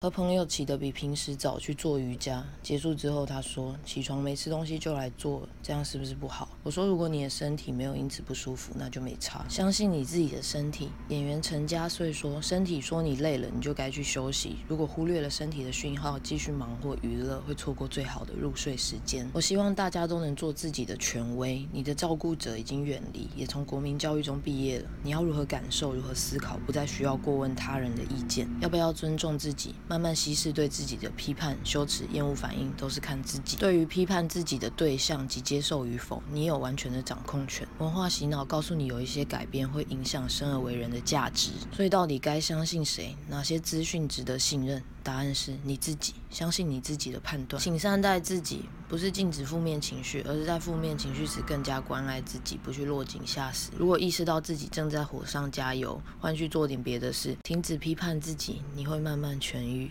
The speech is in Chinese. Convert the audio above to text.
和朋友起得比平时早去做瑜伽，结束之后他说起床没吃东西就来做，这样是不是不好？我说如果你的身体没有因此不舒服，那就没差。相信你自己的身体。演员陈家穗说，身体说你累了，你就该去休息。如果忽略了身体的讯号，继续忙或娱乐，会错过最好的入睡时间。我希望大家都能做自己的权威。你的照顾者已经远离，也从国民教育中毕业了。你要如何感受，如何思考，不再需要过问他人的意见。要不要尊重自己？慢慢稀释对自己的批判、羞耻、厌恶反应，都是看自己。对于批判自己的对象及接受与否，你有完全的掌控权。文化洗脑告诉你有一些改变会影响生而为人的价值，所以到底该相信谁？哪些资讯值得信任？答案是你自己，相信你自己的判断。请善待自己，不是禁止负面情绪，而是在负面情绪时更加关爱自己，不去落井下石。如果意识到自己正在火上加油，换去做点别的事，停止批判自己，你会慢慢痊愈。